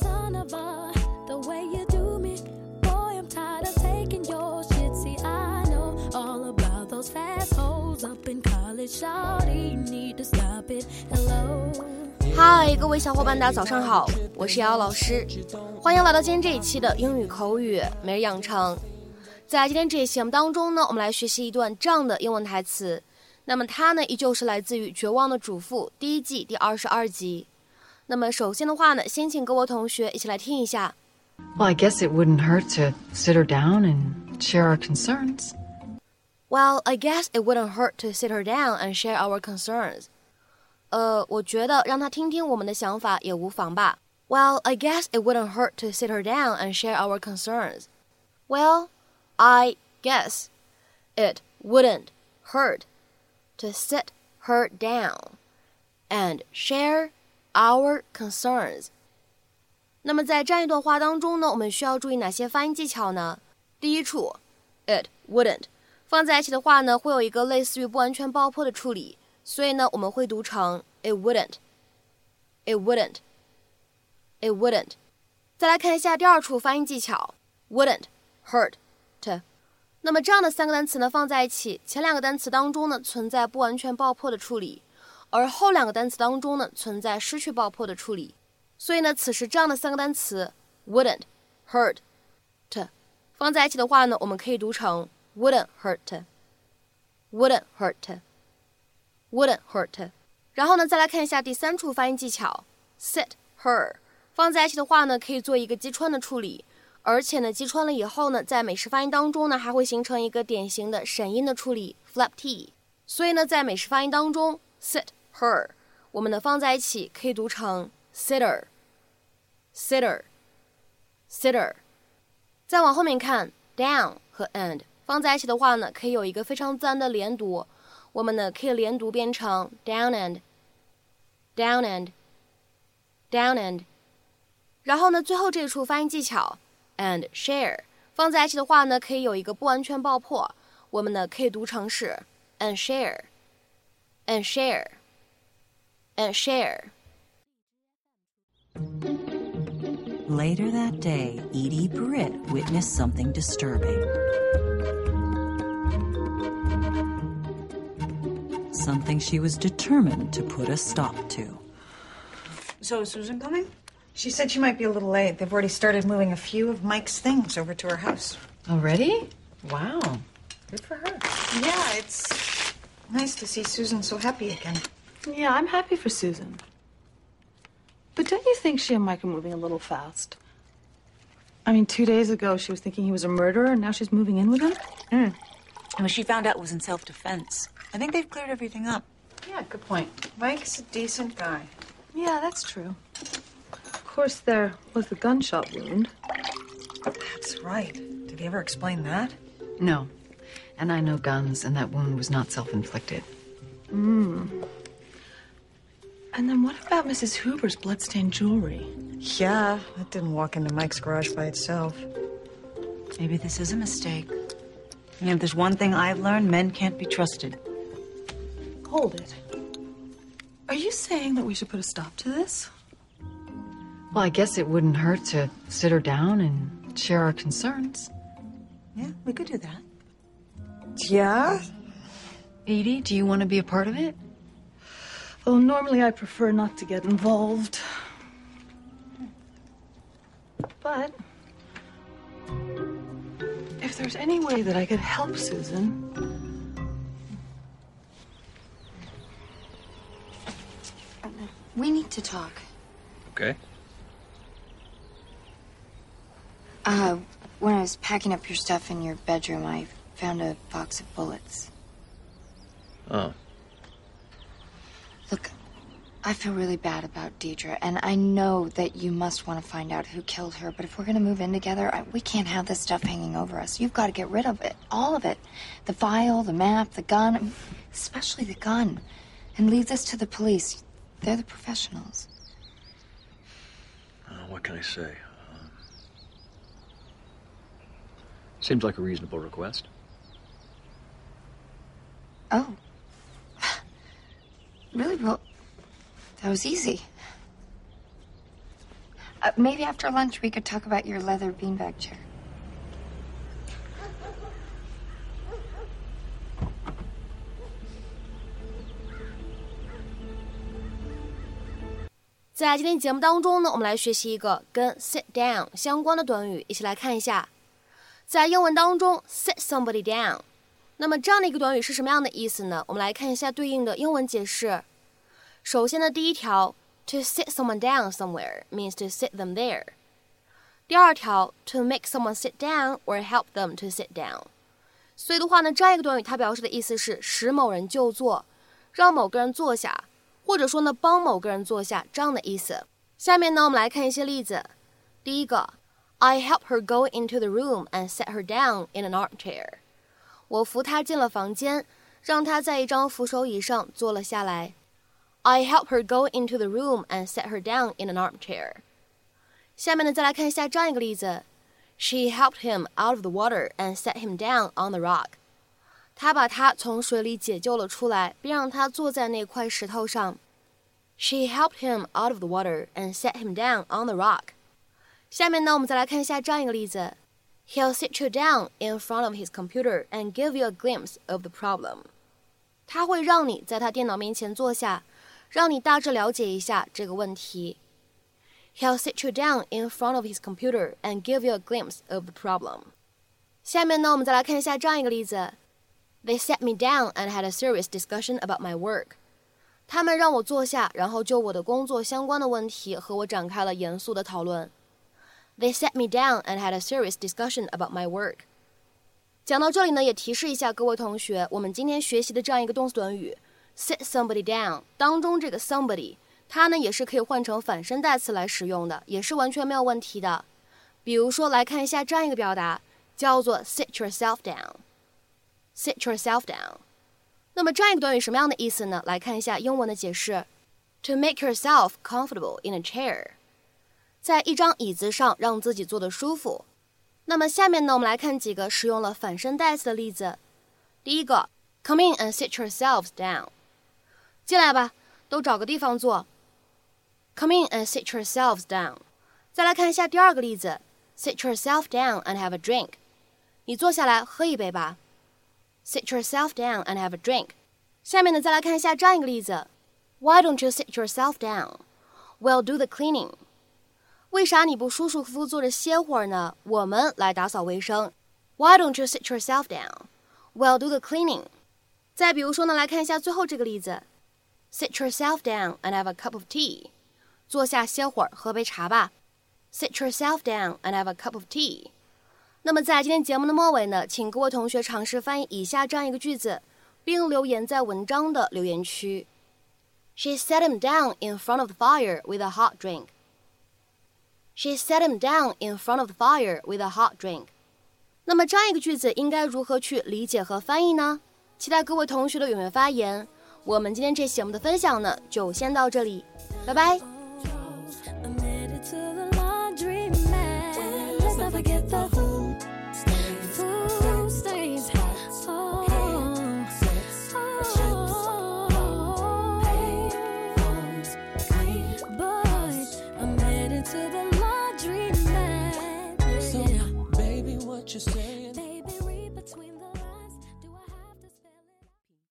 Son of a, the way you do me. Boy, I'm tired of taking your shit. See, I know all about those fast holes up in college. Shawty, need to stop it. Hello. hi，各位小伙伴，大家早上好，我是瑶瑶老师，欢迎来到今天这一期的英语口语每日养成。在今天这一期节目当中呢，我们来学习一段这样的英文台词。那么它呢，依旧是来自于《绝望的主妇》第一季第二十二集。那么首先的话呢，先请各位同学一起来听一下。 Well, I guess it wouldn't hurt to sit her down and share our concerns. Well, I guess it wouldn't hurt to sit her down and share our concerns. 呃，我觉得让她听听我们的想法也无妨吧。Well, I guess it wouldn't hurt to sit her down and share our concerns. Well, I guess it wouldn't hurt to sit her down and share our concerns. 那么在这样一段话当中呢，我们需要注意哪些发音技巧呢？第一处，it wouldn't 放在一起的话呢，会有一个类似于不完全爆破的处理，所以呢，我们会读成 it wouldn't，it wouldn't，it wouldn't。再来看一下第二处发音技巧，wouldn't hurt t。那么这样的三个单词呢放在一起，前两个单词当中呢存在不完全爆破的处理，而后两个单词当中呢存在失去爆破的处理。所以呢，此时这样的三个单词 wouldn't hurt 放在一起的话呢，我们可以读成 wouldn't hurt，wouldn't hurt，wouldn't hurt。然后呢，再来看一下第三处发音技巧，sit her 放在一起的话呢，可以做一个击穿的处理，而且呢，击穿了以后呢，在美式发音当中呢，还会形成一个典型的审音的处理 flap t。所以呢，在美式发音当中，sit her 我们呢放在一起可以读成 sitter。sitter sitter，再往后面看，down 和 and 放在一起的话呢，可以有一个非常自然的连读，我们呢可以连读变成 down and down and down and，然后呢最后这一处发音技巧 and share 放在一起的话呢，可以有一个不完全爆破，我们呢可以读成是 and share and share and share。Later that day, Edie Britt witnessed something disturbing. Something she was determined to put a stop to. So is Susan coming? She said she might be a little late. They've already started moving a few of Mike's things over to her house. Already? Wow. Good for her. Yeah, it's nice to see Susan so happy again. Yeah, I'm happy for Susan. But don't you think she and Mike are moving a little fast? I mean, two days ago she was thinking he was a murderer, and now she's moving in with him? Hmm. And what she found out it was in self defense. I think they've cleared everything up. Yeah, good point. Mike's a decent guy. Yeah, that's true. Of course, there was the gunshot wound. That's right. Did he ever explain that? No. And I know guns, and that wound was not self inflicted. Hmm. And then what about Mrs. Huber's bloodstained jewelry? Yeah, that didn't walk into Mike's garage by itself. Maybe this is a mistake. And if there's one thing I've learned, men can't be trusted. Hold it. Are you saying that we should put a stop to this? Well, I guess it wouldn't hurt to sit her down and share our concerns. Yeah, we could do that. Yeah? Edie, do you want to be a part of it? Well, normally I prefer not to get involved. But if there's any way that I could help Susan. We need to talk. Okay. Uh, when I was packing up your stuff in your bedroom, I found a box of bullets. Oh. I feel really bad about Deirdre, and I know that you must want to find out who killed her, but if we're going to move in together, I, we can't have this stuff hanging over us. You've got to get rid of it. All of it. The file, the map, the gun, especially the gun. And leave this to the police. They're the professionals. Uh, what can I say? Um, seems like a reasonable request. Oh. Really? Well, that was easy. Maybe after lunch we could talk about your leather beanbag chair. 在今天节目当中呢，我们来学习一个跟 sit down 相关的短语，一起来看一下。在英文当中，sit somebody down，那么这样的一个短语是什么样的意思呢？我们来看一下对应的英文解释。首先呢，第一条，to sit someone down somewhere means to sit them there。第二条，to make someone sit down or help them to sit down。所以的话呢，这样一个短语它表示的意思是使某人就坐，让某个人坐下，或者说呢帮某个人坐下这样的意思。下面呢，我们来看一些例子。第一个。I help her go into the room and set her down in an armchair. 我扶她进了房间，让她在一张扶手椅上坐了下来。I helped her go into the room and set her down in an armchair. 下面呢，再来看一下这样一个例子：She helped him out of the water and set him down on the rock. 她把他从水里解救了出来，并让他坐在那块石头上。She helped him out of the water and set him down on the rock. 下面呢，我们再来看一下这样一个例子：He'll sit you down in front of his computer and give you a glimpse of the problem。他会让你在他电脑面前坐下， 让你大致了解一下这个问题。He'll sit you down in front of his computer and give you a glimpse of the problem。下面呢，我们再来看一下这样一个例子：They sat me down and had a serious discussion about my work。他们让我坐下，然后就我的工作相关的问题和我展开了严肃的讨论。They sat me down and had a serious discussion about my work. 讲到这里呢，也提示一下各位同学，我们今天学习的这样一个动词短语 “sit somebody down” 当中，这个 somebody 它呢也是可以换成反身代词来使用的，也是完全没有问题的。比如说，来看一下这样一个表达，叫做 “sit yourself down”。sit yourself down。那么这样一个短语什么样的意思呢？来看一下英文的解释：to make yourself comfortable in a chair。在一张椅子上让自己坐得舒服。那么下面呢，我们来看几个使用了反身代词的例子。第一个，Come in and sit yourselves down。进来吧，都找个地方坐。Come in and sit yourselves down。再来看一下第二个例子，Sit yourself down and have a drink。你坐下来喝一杯吧。Sit yourself down and have a drink。下面呢，再来看一下这样一个例子，Why don't you sit yourself down? We'll do the cleaning. 为啥你不舒舒服服坐着歇会儿呢？我们来打扫卫生。Why don't you sit yourself down? We'll do the cleaning. 再比如说呢，来看一下最后这个例子 ：Sit yourself down and have a cup of tea. 坐下歇会儿，喝杯茶吧。Sit yourself down and have a cup of tea. 那么在今天节目的末尾呢，请各位同学尝试翻译以下这样一个句子，并留言在文章的留言区。She sat him down in front of the fire with a hot drink. She sat him down in front of the fire with a hot drink. 那么这样一个句子应该如何去理解和翻译呢？期待各位同学的踊跃发言。 我们今天这期节目的分享呢，就先到这里，拜拜。